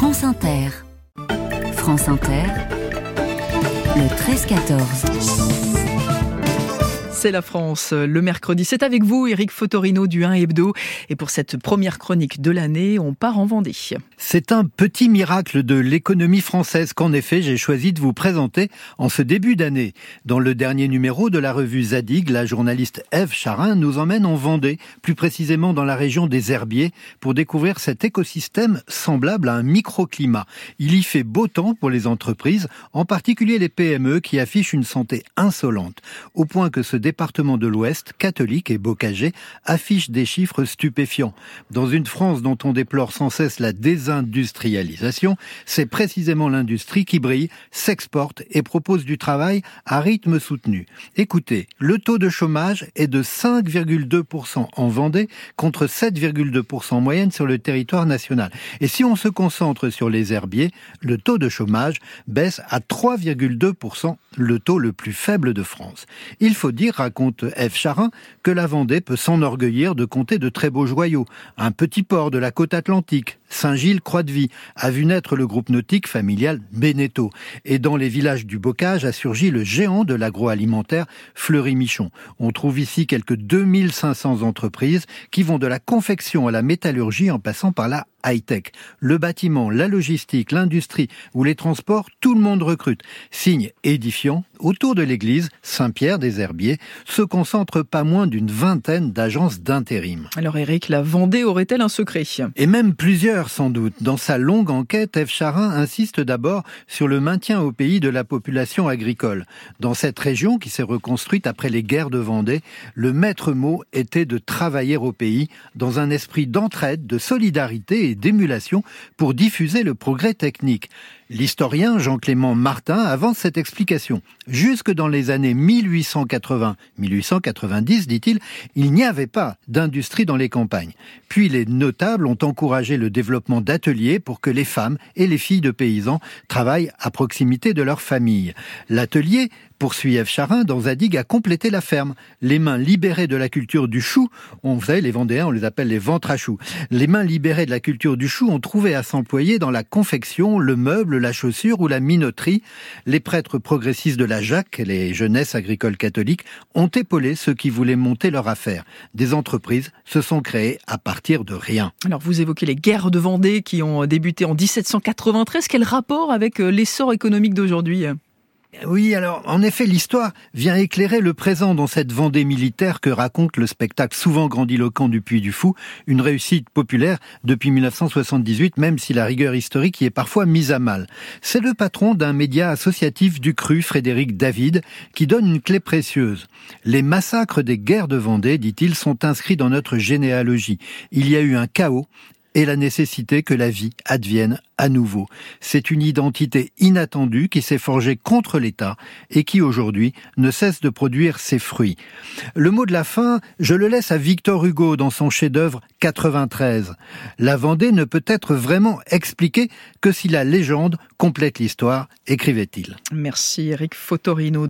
France Inter. France Inter. Le 13-14. C'est la France, le mercredi. C'est avec vous, Eric Fotorino du 1 Hebdo. Et pour cette première chronique de l'année, on part en Vendée. C'est un petit miracle de l'économie française qu'en effet j'ai choisi de vous présenter en ce début d'année. Dans le dernier numéro de la revue Zadig, la journaliste Eve Charin nous emmène en Vendée, plus précisément dans la région des Herbiers, pour découvrir cet écosystème semblable à un microclimat. Il y fait beau temps pour les entreprises, en particulier les PME qui affichent une santé insolente, au point que ce département de l'Ouest, catholique et bocagé, affiche des chiffres stupéfiants. Dans une France dont on déplore sans cesse la désindustrialisation, c'est précisément l'industrie qui brille, s'exporte et propose du travail à rythme soutenu. Écoutez, le taux de chômage est de 5,2% en Vendée contre 7,2% en moyenne sur le territoire national. Et si on se concentre sur les herbiers, le taux de chômage baisse à 3,2%, le taux le plus faible de France. Il faut dire raconte F. Charin, que la Vendée peut s'enorgueillir de compter de très beaux joyaux. Un petit port de la côte atlantique, Saint-Gilles-Croix-de-Vie, a vu naître le groupe nautique familial Beneteau. Et dans les villages du Bocage a surgi le géant de l'agroalimentaire Fleury-Michon. On trouve ici quelques 2500 entreprises qui vont de la confection à la métallurgie en passant par la high-tech. Le bâtiment, la logistique, l'industrie ou les transports, tout le monde recrute. Signe édifiant, autour de l'église Saint-Pierre des Herbiers se concentre pas moins d'une vingtaine d'agences d'intérim. Alors Eric, la Vendée aurait-elle un secret? Et même plusieurs sans doute. Dans sa longue enquête, F. Charin insiste d'abord sur le maintien au pays de la population agricole. Dans cette région qui s'est reconstruite après les guerres de Vendée, le maître mot était de travailler au pays dans un esprit d'entraide, de solidarité d'émulation pour diffuser le progrès technique. L'historien Jean-Clément Martin avance cette explication. Jusque dans les années 1880-1890, dit-il, il n'y avait pas d'industrie dans les campagnes. Puis les notables ont encouragé le développement d'ateliers pour que les femmes et les filles de paysans travaillent à proximité de leur famille. L'atelier poursuit F. Charin, dans Zadig, a complété la ferme. Les mains libérées de la culture du chou, on, vous les Vendéens, on les appelle les ventres à choux. Les mains libérées de la culture du chou ont trouvé à s'employer dans la confection, le meuble, la chaussure ou la minoterie. Les prêtres progressistes de la Jacques, les jeunesses agricoles catholiques, ont épaulé ceux qui voulaient monter leur affaire. Des entreprises se sont créées à partir de rien. Alors, vous évoquez les guerres de Vendée qui ont débuté en 1793. Quel rapport avec euh, l'essor économique d'aujourd'hui? Oui, alors en effet, l'histoire vient éclairer le présent dans cette Vendée militaire que raconte le spectacle souvent grandiloquent du Puy du Fou, une réussite populaire depuis 1978, même si la rigueur historique y est parfois mise à mal. C'est le patron d'un média associatif du cru, Frédéric David, qui donne une clé précieuse. Les massacres des guerres de Vendée, dit-il, sont inscrits dans notre généalogie. Il y a eu un chaos et la nécessité que la vie advienne à nouveau. C'est une identité inattendue qui s'est forgée contre l'État et qui aujourd'hui ne cesse de produire ses fruits. Le mot de la fin, je le laisse à Victor Hugo dans son chef-d'œuvre 93. La Vendée ne peut être vraiment expliquée que si la légende complète l'histoire, écrivait-il. Merci Eric Fotorino.